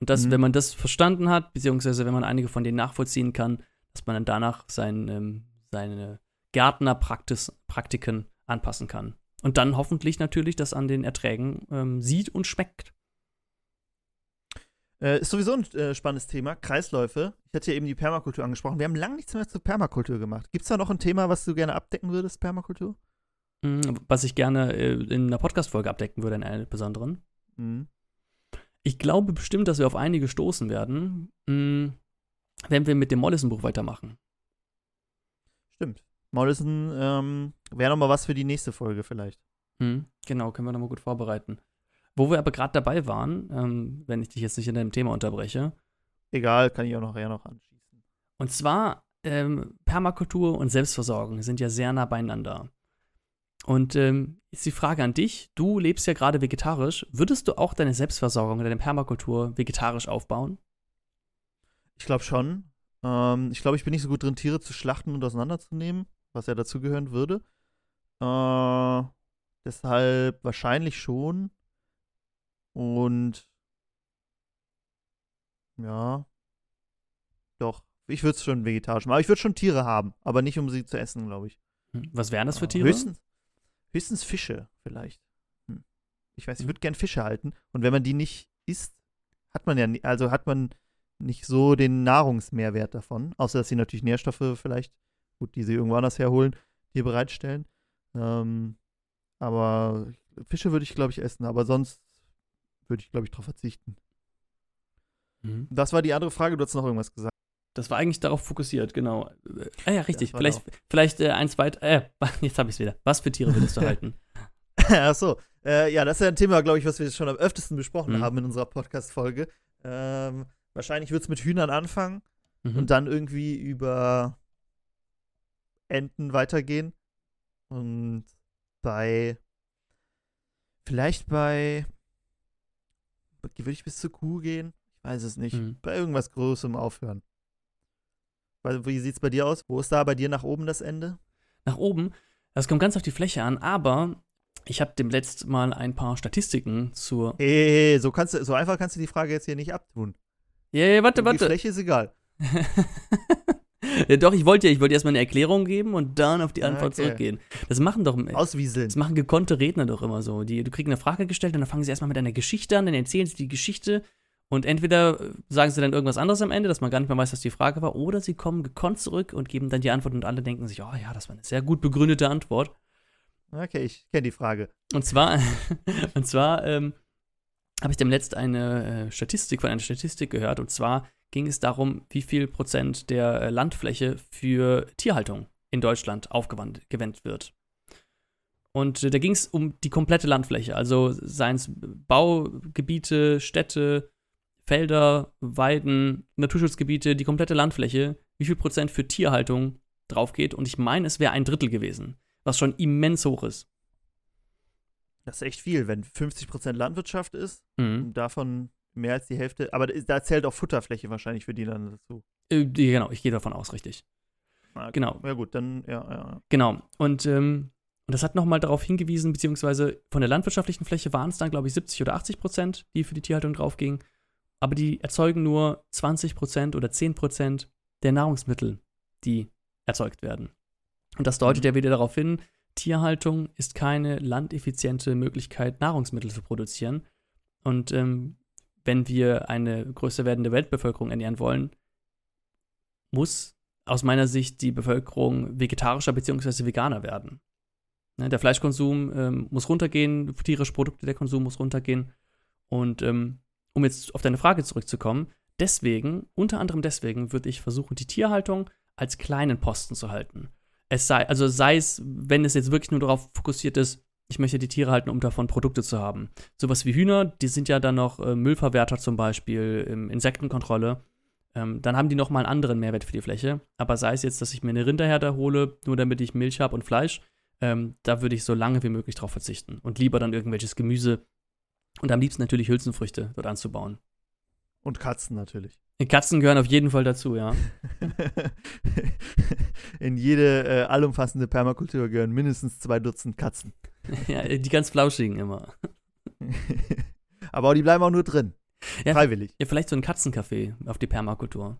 Und dass, mhm. wenn man das verstanden hat, beziehungsweise wenn man einige von denen nachvollziehen kann, dass man dann danach sein, ähm, seine Gärtnerpraktiken anpassen kann. Und dann hoffentlich natürlich das an den Erträgen ähm, sieht und schmeckt. Äh, ist sowieso ein äh, spannendes Thema, Kreisläufe. Ich hatte ja eben die Permakultur angesprochen. Wir haben lange nichts mehr zur Permakultur gemacht. Gibt es da noch ein Thema, was du gerne abdecken würdest, Permakultur? Mhm, was ich gerne äh, in einer Podcast-Folge abdecken würde, in einer besonderen. Mhm. Ich glaube bestimmt, dass wir auf einige stoßen werden, mh, mm, wenn wir mit dem Mollison-Buch weitermachen. Stimmt. Mollison ähm, wäre nochmal was für die nächste Folge vielleicht. Mhm, genau, können wir nochmal gut vorbereiten. Wo wir aber gerade dabei waren, ähm, wenn ich dich jetzt nicht in deinem Thema unterbreche. Egal, kann ich auch noch eher noch anschließen. Und zwar, ähm, Permakultur und Selbstversorgung sind ja sehr nah beieinander. Und ähm, ist die Frage an dich, du lebst ja gerade vegetarisch, würdest du auch deine Selbstversorgung, deine Permakultur vegetarisch aufbauen? Ich glaube schon. Ähm, ich glaube, ich bin nicht so gut drin, Tiere zu schlachten und auseinanderzunehmen, was ja dazugehören würde. Äh, deshalb wahrscheinlich schon. Und ja, doch. Ich würde es schon vegetarisch machen. Aber ich würde schon Tiere haben, aber nicht um sie zu essen, glaube ich. Hm, was wären das für Tiere? Höchstens, höchstens Fische vielleicht. Hm. Ich weiß, ich würde gern Fische halten. Und wenn man die nicht isst, hat man ja, also hat man nicht so den Nahrungsmehrwert davon. Außer, dass sie natürlich Nährstoffe vielleicht, gut, die sie irgendwo anders herholen, hier bereitstellen. Ähm, aber Fische würde ich, glaube ich, essen. Aber sonst würde ich, glaube ich, darauf verzichten. Mhm. Das war die andere Frage, du hast noch irgendwas gesagt. Das war eigentlich darauf fokussiert, genau. Ah ja, richtig. Vielleicht, vielleicht äh, eins weiter. Äh, jetzt habe ich es wieder. Was für Tiere würdest du halten? Ach so. Äh, ja, das ist ja ein Thema, glaube ich, was wir schon am öftesten besprochen mhm. haben in unserer Podcast-Folge. Ähm, wahrscheinlich wird es mit Hühnern anfangen mhm. und dann irgendwie über Enten weitergehen. Und bei. Vielleicht bei würde ich bis zur Kuh gehen. Ich weiß es nicht. Mhm. Bei irgendwas Großem aufhören. Wie sieht's bei dir aus? Wo ist da bei dir nach oben das Ende? Nach oben, das kommt ganz auf die Fläche an, aber ich habe dem letzten Mal ein paar Statistiken zur. Hey, hey, hey, so, kannst du, so einfach kannst du die Frage jetzt hier nicht abtun. Ja, ja, warte, Die warte. Fläche ist egal. ja, doch, ich wollte ja, ich wollte erstmal eine Erklärung geben und dann auf die Antwort Okay. zurückgehen. Das machen doch. Auswieseln. Das machen gekonnte Redner doch immer so. Die, du kriegst eine Frage gestellt und dann fangen sie erstmal mit einer Geschichte an, dann erzählen sie die Geschichte und entweder sagen sie dann irgendwas anderes am Ende, dass man gar nicht mehr weiß, was die Frage war, oder sie kommen gekonnt zurück und geben dann die Antwort und alle denken sich, oh ja, das war eine sehr gut begründete Antwort. Okay, ich kenne die Frage. Und zwar, und zwar ähm, habe ich dem letzt eine äh, Statistik von einer Statistik gehört. Und zwar ging es darum, wie viel Prozent der äh, Landfläche für Tierhaltung in Deutschland aufgewendet wird. Und äh, da ging es um die komplette Landfläche, also seien es Baugebiete, Städte, Felder, Weiden, Naturschutzgebiete, die komplette Landfläche, wie viel Prozent für Tierhaltung drauf geht. Und ich meine, es wäre ein Drittel gewesen, was schon immens hoch ist. Das ist echt viel, wenn 50% Landwirtschaft ist Mhm. und davon mehr als die Hälfte. Aber da zählt auch Futterfläche wahrscheinlich für die dann dazu. Äh, genau, ich gehe davon aus, richtig. Ah, Genau. Ja, gut, dann, ja, ja. Genau. Und, ähm, und das hat nochmal darauf hingewiesen, beziehungsweise von der landwirtschaftlichen Fläche waren es dann, glaube ich, 70 oder 80 Prozent, die für die Tierhaltung draufgingen. Aber die erzeugen nur 20 Prozent oder 10 Prozent der Nahrungsmittel, die erzeugt werden. Und das deutet Mhm. ja wieder darauf hin, Tierhaltung ist keine landeffiziente Möglichkeit, Nahrungsmittel zu produzieren. Und ähm, wenn wir eine größer werdende Weltbevölkerung ernähren wollen, muss aus meiner Sicht die Bevölkerung vegetarischer bzw. veganer werden. Ne, der Fleischkonsum ähm, muss runtergehen, tierische Produkte, der Konsum muss runtergehen. Und ähm, um jetzt auf deine Frage zurückzukommen, deswegen, unter anderem deswegen, würde ich versuchen, die Tierhaltung als kleinen Posten zu halten. Es sei, also sei es, wenn es jetzt wirklich nur darauf fokussiert ist, ich möchte die Tiere halten, um davon Produkte zu haben. Sowas wie Hühner, die sind ja dann noch äh, Müllverwerter zum Beispiel, ähm, Insektenkontrolle. Ähm, dann haben die nochmal einen anderen Mehrwert für die Fläche. Aber sei es jetzt, dass ich mir eine Rinderherde hole, nur damit ich Milch habe und Fleisch, ähm, da würde ich so lange wie möglich drauf verzichten. Und lieber dann irgendwelches Gemüse und am liebsten natürlich Hülsenfrüchte dort anzubauen. Und Katzen natürlich. Katzen gehören auf jeden Fall dazu, ja. In jede äh, allumfassende Permakultur gehören mindestens zwei Dutzend Katzen. ja die ganz flauschigen immer. Aber die bleiben auch nur drin. Ja, Freiwillig. Ja, vielleicht so ein Katzencafé auf die Permakultur.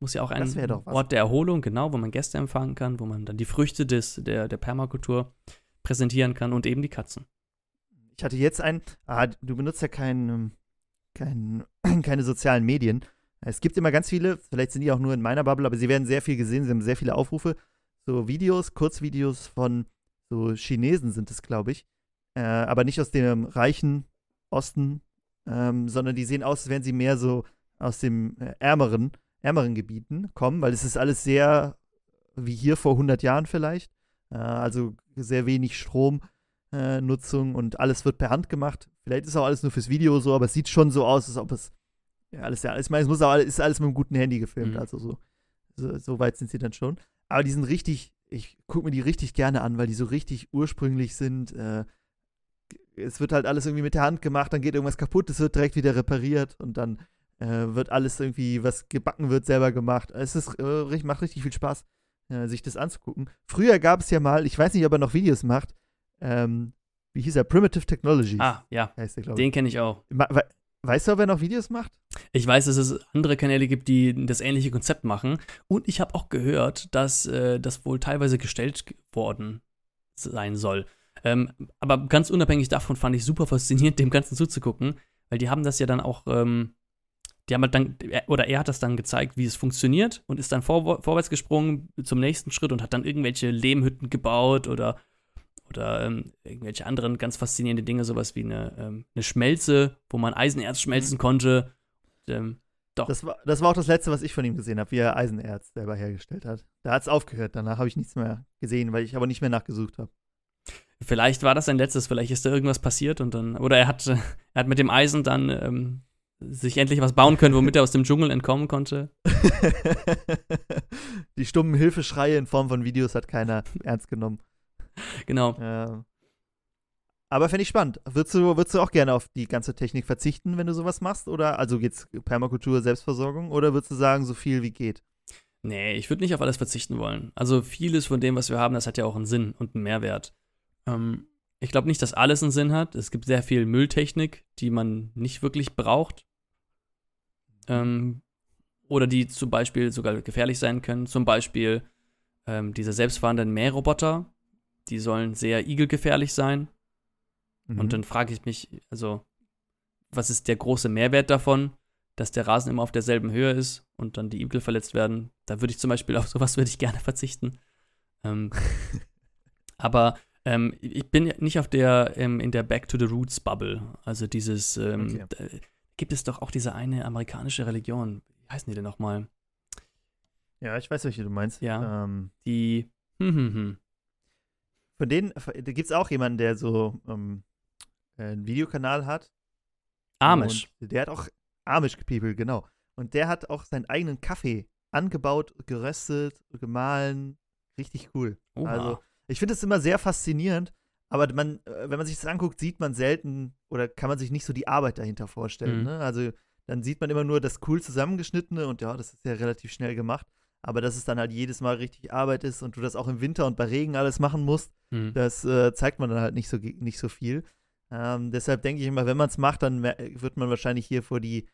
Muss ja auch ein. Ort der Erholung, genau, wo man Gäste empfangen kann, wo man dann die Früchte des, der, der Permakultur präsentieren kann und eben die Katzen. Ich hatte jetzt ein, ah, du benutzt ja kein, ähm, kein, keine sozialen Medien. Es gibt immer ganz viele, vielleicht sind die auch nur in meiner Bubble, aber sie werden sehr viel gesehen, sie haben sehr viele Aufrufe. So Videos, Kurzvideos von so Chinesen sind es, glaube ich. Äh, aber nicht aus dem reichen Osten, ähm, sondern die sehen aus, als wären sie mehr so aus dem äh, ärmeren, ärmeren Gebieten kommen, weil es ist alles sehr wie hier vor 100 Jahren vielleicht. Äh, also sehr wenig Strom. Äh, Nutzung und alles wird per Hand gemacht. Vielleicht ist auch alles nur fürs Video so, aber es sieht schon so aus, als ob es ja alles ja, ich meine, es muss auch alles, ist alles mit einem guten Handy gefilmt, Mhm. also so, so so weit sind sie dann schon. Aber die sind richtig, ich gucke mir die richtig gerne an, weil die so richtig ursprünglich sind. Äh, es wird halt alles irgendwie mit der Hand gemacht, dann geht irgendwas kaputt, es wird direkt wieder repariert und dann äh, wird alles irgendwie, was gebacken wird, selber gemacht. Es ist, äh, macht richtig viel Spaß, äh, sich das anzugucken. Früher gab es ja mal, ich weiß nicht, ob er noch Videos macht, ähm, wie hieß er? Primitive Technologies Ah, ja, heißt der, den kenne ich auch. Weißt du, ob er noch Videos macht? Ich weiß, dass es andere Kanäle gibt, die das ähnliche Konzept machen. Und ich habe auch gehört, dass äh, das wohl teilweise gestellt worden sein soll. Ähm, aber ganz unabhängig davon fand ich super faszinierend, dem Ganzen zuzugucken, weil die haben das ja dann auch, ähm, die haben halt dann, er- oder er hat das dann gezeigt, wie es funktioniert und ist dann vor, vorwärts gesprungen zum nächsten Schritt und hat dann irgendwelche Lehmhütten gebaut oder, oder ähm, irgendwelche anderen ganz faszinierende Dinge, sowas wie eine, ähm, eine Schmelze, wo man Eisenerz schmelzen konnte. Und, ähm, Das war, das war auch das Letzte, was ich von ihm gesehen habe, wie er Eisenerz selber hergestellt hat. Da hat es aufgehört. Danach habe ich nichts mehr gesehen, weil ich aber nicht mehr nachgesucht habe. Vielleicht war das sein letztes, vielleicht ist da irgendwas passiert und dann, oder er hat, er hat mit dem Eisen dann ähm, sich endlich was bauen können, womit er aus dem Dschungel entkommen konnte. Die stummen Hilfeschreie in Form von Videos hat keiner ernst genommen. Genau. Ja. Aber fände ich spannend. Würdest du, würdest du auch gerne auf die ganze Technik verzichten, wenn du sowas machst? Oder also geht's Permakultur, Selbstversorgung? Oder würdest du sagen, so viel wie geht? Nee, ich würde nicht auf alles verzichten wollen. Also vieles von dem, was wir haben, das hat ja auch einen Sinn und einen Mehrwert. Ähm, ich glaube nicht, dass alles einen Sinn hat. Es gibt sehr viel Mülltechnik, die man nicht wirklich braucht. Ähm, oder die zum Beispiel sogar gefährlich sein können. Zum Beispiel ähm, diese selbstfahrenden Mähroboter, die sollen sehr igelgefährlich sein. Mhm. Und dann frage ich mich, also, was ist der große Mehrwert davon, dass der Rasen immer auf derselben Höhe ist und dann die Igel verletzt werden? Da würde ich zum Beispiel auf sowas würde ich gerne verzichten. Ähm, aber ähm, ich bin nicht auf der, ähm, in der Back to the Roots Bubble. Also dieses, ähm, okay. gibt es doch auch diese eine amerikanische Religion. Wie heißen die denn nochmal? Ja, ich weiß, welche du meinst. Ja. Ähm, die, hm, hm, hm. Von denen, gibt es auch jemanden, der so ähm, einen Videokanal hat. Amish. Und der hat auch Amish People, genau. Und der hat auch seinen eigenen Kaffee angebaut, geröstet, gemahlen. Richtig cool. Oha. Also, ich finde es immer sehr faszinierend, aber man, äh, wenn man sich das anguckt, sieht man selten oder kann man sich nicht so die Arbeit dahinter vorstellen. Mhm. Ne? Also, dann sieht man immer nur das cool zusammengeschnittene und ja, das ist ja relativ schnell gemacht. Aber dass es dann halt jedes Mal richtig Arbeit ist und du das auch im Winter und bei Regen alles machen musst, mhm. das äh, zeigt man dann halt nicht so, nicht so viel. Ähm, deshalb denke ich immer, wenn man es macht, dann wird man wahrscheinlich hier vor die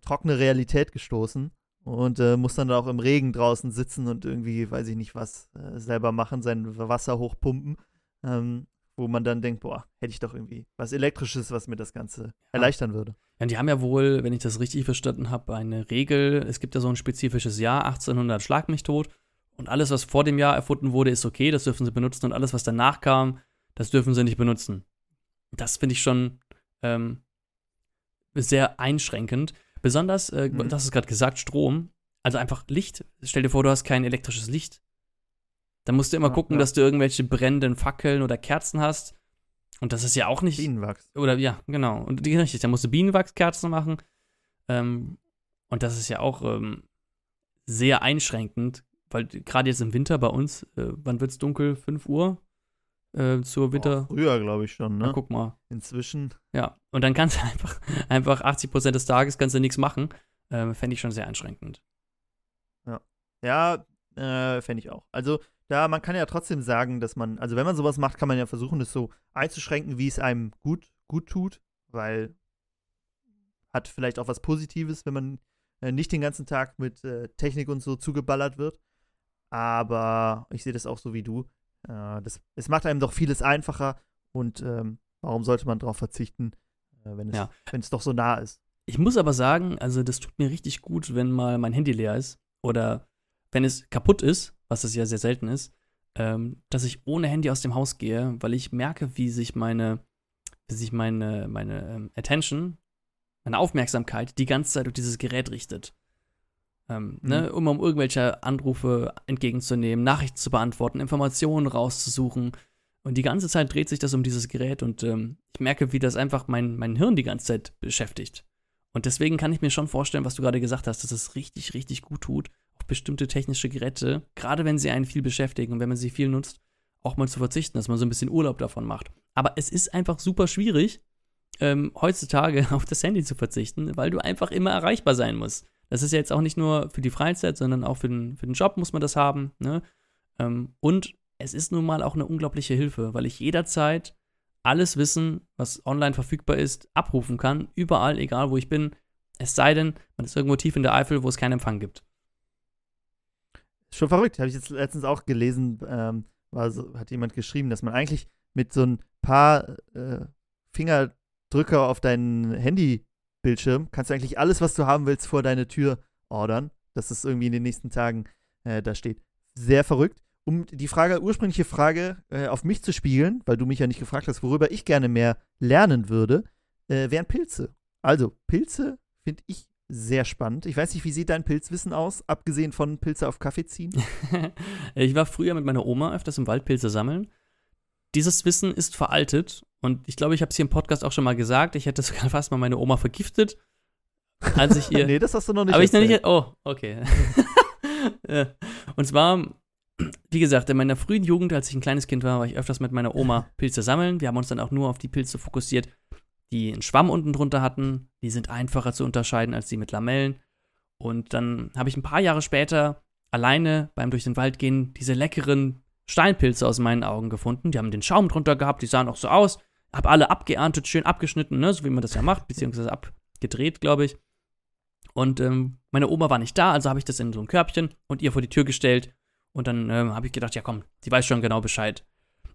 trockene Realität gestoßen und äh, muss dann auch im Regen draußen sitzen und irgendwie, weiß ich nicht was, äh, selber machen, sein Wasser hochpumpen. Ähm, wo man dann denkt, boah, hätte ich doch irgendwie was Elektrisches, was mir das Ganze erleichtern würde. Ja, die haben ja wohl, wenn ich das richtig verstanden habe, eine Regel. Es gibt ja so ein spezifisches Jahr, 1800 Schlag mich tot. Und alles, was vor dem Jahr erfunden wurde, ist okay, das dürfen sie benutzen. Und alles, was danach kam, das dürfen sie nicht benutzen. Das finde ich schon ähm, sehr einschränkend. Besonders, äh, mhm. das ist gerade gesagt, Strom. Also einfach Licht. Stell dir vor, du hast kein elektrisches Licht. Dann musst du immer ja, gucken, ja. dass du irgendwelche brennenden Fackeln oder Kerzen hast. Und das ist ja auch nicht. Bienenwachs. Oder ja, genau. Und die richtig, da musst du Bienenwachskerzen machen. Ähm, und das ist ja auch ähm, sehr einschränkend, weil gerade jetzt im Winter bei uns, äh, wann wird es dunkel? 5 Uhr? Äh, zur Winter. Oh, früher, glaube ich schon, ne? Na, guck mal. Inzwischen. Ja, und dann kannst du einfach, einfach 80 Prozent des Tages kannst du nichts machen. Ähm, Fände ich schon sehr einschränkend. Ja. Ja, äh, fände ich auch. Also, da man kann ja trotzdem sagen, dass man, also wenn man sowas macht, kann man ja versuchen, das so einzuschränken, wie es einem gut, gut tut, weil hat vielleicht auch was Positives, wenn man äh, nicht den ganzen Tag mit äh, Technik und so zugeballert wird. Aber ich sehe das auch so wie du. Äh, das, es macht einem doch vieles einfacher und ähm, warum sollte man darauf verzichten, äh, wenn, es, ja. wenn es doch so nah ist? Ich muss aber sagen, also das tut mir richtig gut, wenn mal mein Handy leer ist oder wenn es kaputt ist, was es ja sehr selten ist, ähm, dass ich ohne Handy aus dem Haus gehe, weil ich merke, wie sich meine, wie sich meine, meine ähm, Attention, meine Aufmerksamkeit die ganze Zeit auf dieses Gerät richtet. Ähm, mhm. ne, um, um irgendwelche Anrufe entgegenzunehmen, Nachrichten zu beantworten, Informationen rauszusuchen. Und die ganze Zeit dreht sich das um dieses Gerät und ähm, ich merke, wie das einfach mein, mein Hirn die ganze Zeit beschäftigt. Und deswegen kann ich mir schon vorstellen, was du gerade gesagt hast, dass es richtig, richtig gut tut, bestimmte technische Geräte, gerade wenn sie einen viel beschäftigen und wenn man sie viel nutzt, auch mal zu verzichten, dass man so ein bisschen Urlaub davon macht. Aber es ist einfach super schwierig, ähm, heutzutage auf das Handy zu verzichten, weil du einfach immer erreichbar sein musst. Das ist ja jetzt auch nicht nur für die Freizeit, sondern auch für den, für den Job muss man das haben. Ne? Ähm, und es ist nun mal auch eine unglaubliche Hilfe, weil ich jederzeit alles Wissen, was online verfügbar ist, abrufen kann, überall, egal wo ich bin. Es sei denn, man ist irgendwo tief in der Eifel, wo es keinen Empfang gibt. Schon verrückt, habe ich jetzt letztens auch gelesen, ähm, so, hat jemand geschrieben, dass man eigentlich mit so ein paar äh, Fingerdrücker auf deinen Handybildschirm kannst du eigentlich alles, was du haben willst, vor deine Tür ordern, dass es irgendwie in den nächsten Tagen äh, da steht. Sehr verrückt. Um die Frage, ursprüngliche Frage äh, auf mich zu spiegeln, weil du mich ja nicht gefragt hast, worüber ich gerne mehr lernen würde, äh, wären Pilze. Also, Pilze finde ich sehr spannend. Ich weiß nicht, wie sieht dein Pilzwissen aus, abgesehen von Pilze auf Kaffee ziehen? ich war früher mit meiner Oma öfters im Wald Pilze sammeln. Dieses Wissen ist veraltet und ich glaube, ich habe es hier im Podcast auch schon mal gesagt. Ich hätte sogar fast mal meine Oma vergiftet, als ich ihr. nee, das hast du noch nicht. Aber ich noch nicht. Oh, okay. und zwar wie gesagt, in meiner frühen Jugend, als ich ein kleines Kind war, war ich öfters mit meiner Oma Pilze sammeln. Wir haben uns dann auch nur auf die Pilze fokussiert, die einen Schwamm unten drunter hatten. Die sind einfacher zu unterscheiden als die mit Lamellen. Und dann habe ich ein paar Jahre später alleine beim durch den Wald gehen diese leckeren Steinpilze aus meinen Augen gefunden. Die haben den Schaum drunter gehabt, die sahen auch so aus. Hab alle abgeerntet, schön abgeschnitten, ne, so wie man das ja macht, beziehungsweise abgedreht, glaube ich. Und ähm, meine Oma war nicht da, also habe ich das in so ein Körbchen und ihr vor die Tür gestellt. Und dann ähm, habe ich gedacht, ja komm, die weiß schon genau Bescheid.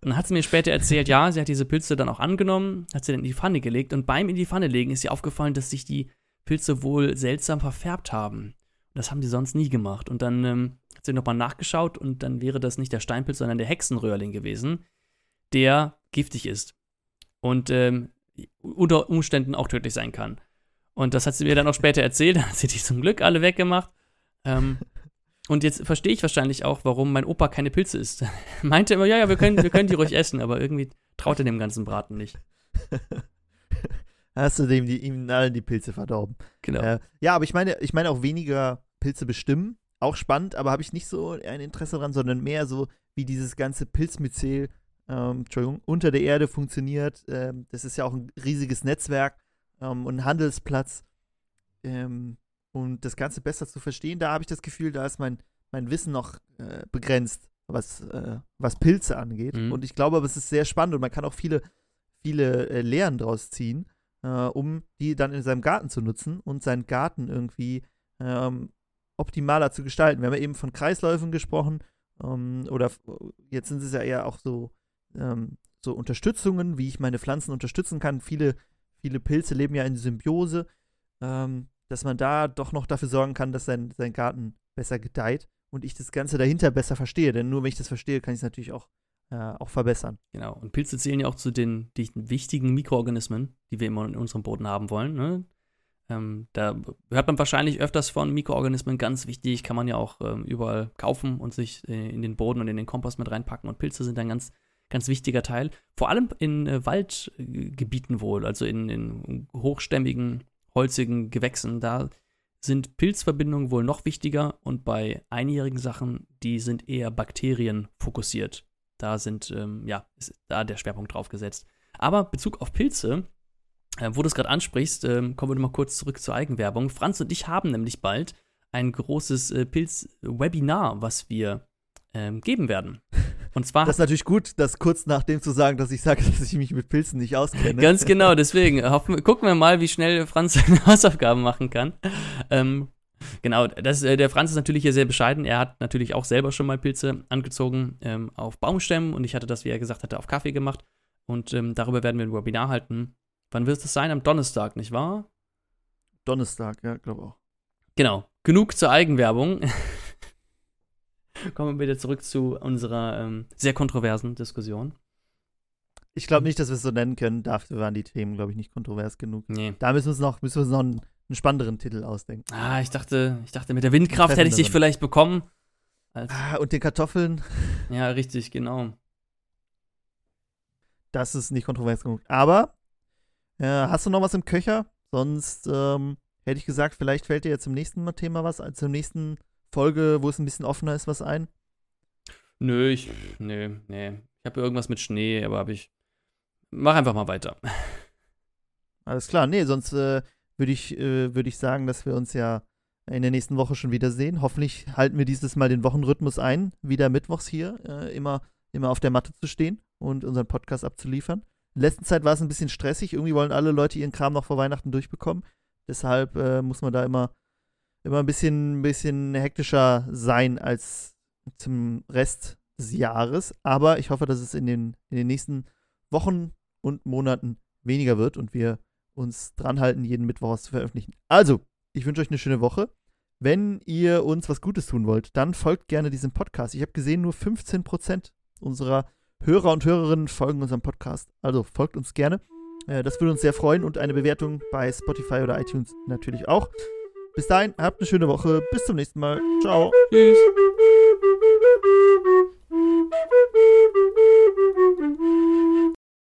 Dann hat sie mir später erzählt, ja, sie hat diese Pilze dann auch angenommen, hat sie dann in die Pfanne gelegt und beim in die Pfanne legen ist ihr aufgefallen, dass sich die Pilze wohl seltsam verfärbt haben. Das haben die sonst nie gemacht. Und dann ähm, hat sie nochmal nachgeschaut und dann wäre das nicht der Steinpilz, sondern der Hexenröhrling gewesen, der giftig ist und ähm, unter Umständen auch tödlich sein kann. Und das hat sie mir dann auch später erzählt, da hat sie die zum Glück alle weggemacht. Ähm, und jetzt verstehe ich wahrscheinlich auch, warum mein Opa keine Pilze isst. Meinte immer, ja, ja, wir können, wir können die ruhig essen, aber irgendwie traut er dem ganzen Braten nicht. Hast du dem die, ihm allen die Pilze verdorben. Genau. Äh, ja, aber ich meine, ich meine auch weniger Pilze bestimmen. Auch spannend, aber habe ich nicht so ein Interesse dran, sondern mehr so, wie dieses ganze Pilzmyzel, ähm, Entschuldigung, unter der Erde funktioniert. Ähm, das ist ja auch ein riesiges Netzwerk ähm, und ein Handelsplatz. Ähm, und das Ganze besser zu verstehen, da habe ich das Gefühl, da ist mein, mein Wissen noch äh, begrenzt, was, äh, was Pilze angeht. Mhm. Und ich glaube aber, es ist sehr spannend und man kann auch viele, viele äh, Lehren draus ziehen, äh, um die dann in seinem Garten zu nutzen und seinen Garten irgendwie ähm, optimaler zu gestalten. Wir haben ja eben von Kreisläufen gesprochen ähm, oder jetzt sind es ja eher auch so, ähm, so Unterstützungen, wie ich meine Pflanzen unterstützen kann. Viele, viele Pilze leben ja in Symbiose. Ähm, dass man da doch noch dafür sorgen kann, dass sein, sein Garten besser gedeiht und ich das Ganze dahinter besser verstehe. Denn nur wenn ich das verstehe, kann ich es natürlich auch, äh, auch verbessern. Genau. Und Pilze zählen ja auch zu den, den wichtigen Mikroorganismen, die wir immer in unserem Boden haben wollen. Ne? Ähm, da hört man wahrscheinlich öfters von Mikroorganismen, ganz wichtig, kann man ja auch ähm, überall kaufen und sich äh, in den Boden und in den Kompost mit reinpacken. Und Pilze sind ein ganz, ganz wichtiger Teil. Vor allem in äh, Waldgebieten wohl, also in, in hochstämmigen holzigen Gewächsen, da sind Pilzverbindungen wohl noch wichtiger und bei einjährigen Sachen, die sind eher Bakterien fokussiert. Da sind, ähm, ja, ist da der Schwerpunkt drauf gesetzt. Aber Bezug auf Pilze, äh, wo du es gerade ansprichst, äh, kommen wir nochmal kurz zurück zur Eigenwerbung. Franz und ich haben nämlich bald ein großes äh, Pilz-Webinar, was wir ähm, geben werden. Und zwar. Das ist natürlich gut, das kurz nachdem zu sagen, dass ich sage, dass ich mich mit Pilzen nicht auskenne. Ganz genau, deswegen hoffen, gucken wir mal, wie schnell Franz seine Hausaufgaben machen kann. Ähm, genau, das, äh, der Franz ist natürlich hier sehr bescheiden. Er hat natürlich auch selber schon mal Pilze angezogen ähm, auf Baumstämmen und ich hatte das, wie er gesagt hatte, auf Kaffee gemacht. Und ähm, darüber werden wir ein Webinar halten. Wann wird es sein? Am Donnerstag, nicht wahr? Donnerstag, ja, glaube auch. Genau. Genug zur Eigenwerbung. Kommen wir wieder zurück zu unserer ähm, sehr kontroversen Diskussion. Ich glaube nicht, dass wir es so nennen können. Dafür waren die Themen, glaube ich, nicht kontrovers genug. Nee. Da müssen wir uns noch, müssen wir uns noch einen, einen spannenderen Titel ausdenken. Ah, ich dachte, ich dachte, mit der Windkraft hätte ich dich vielleicht bekommen. Ah, und den Kartoffeln. Ja, richtig, genau. Das ist nicht kontrovers genug. Aber äh, hast du noch was im Köcher? Sonst ähm, hätte ich gesagt, vielleicht fällt dir jetzt zum nächsten Thema was, äh, zum nächsten Folge, wo es ein bisschen offener ist, was ein? Nö, ich. Nö, nee. Ich habe irgendwas mit Schnee, aber habe ich. Mach einfach mal weiter. Alles klar, nee, sonst äh, würde ich, äh, würd ich sagen, dass wir uns ja in der nächsten Woche schon wieder sehen. Hoffentlich halten wir dieses Mal den Wochenrhythmus ein, wieder mittwochs hier, äh, immer, immer auf der Matte zu stehen und unseren Podcast abzuliefern. In letzter Zeit war es ein bisschen stressig. Irgendwie wollen alle Leute ihren Kram noch vor Weihnachten durchbekommen. Deshalb äh, muss man da immer immer ein bisschen, bisschen hektischer sein als zum Rest des Jahres. Aber ich hoffe, dass es in den, in den nächsten Wochen und Monaten weniger wird und wir uns dran halten, jeden Mittwoch was zu veröffentlichen. Also, ich wünsche euch eine schöne Woche. Wenn ihr uns was Gutes tun wollt, dann folgt gerne diesem Podcast. Ich habe gesehen, nur 15% unserer Hörer und Hörerinnen folgen unserem Podcast. Also folgt uns gerne. Äh, das würde uns sehr freuen und eine Bewertung bei Spotify oder iTunes natürlich auch. Bis dahin, habt eine schöne Woche. Bis zum nächsten Mal. Ciao. Tschüss.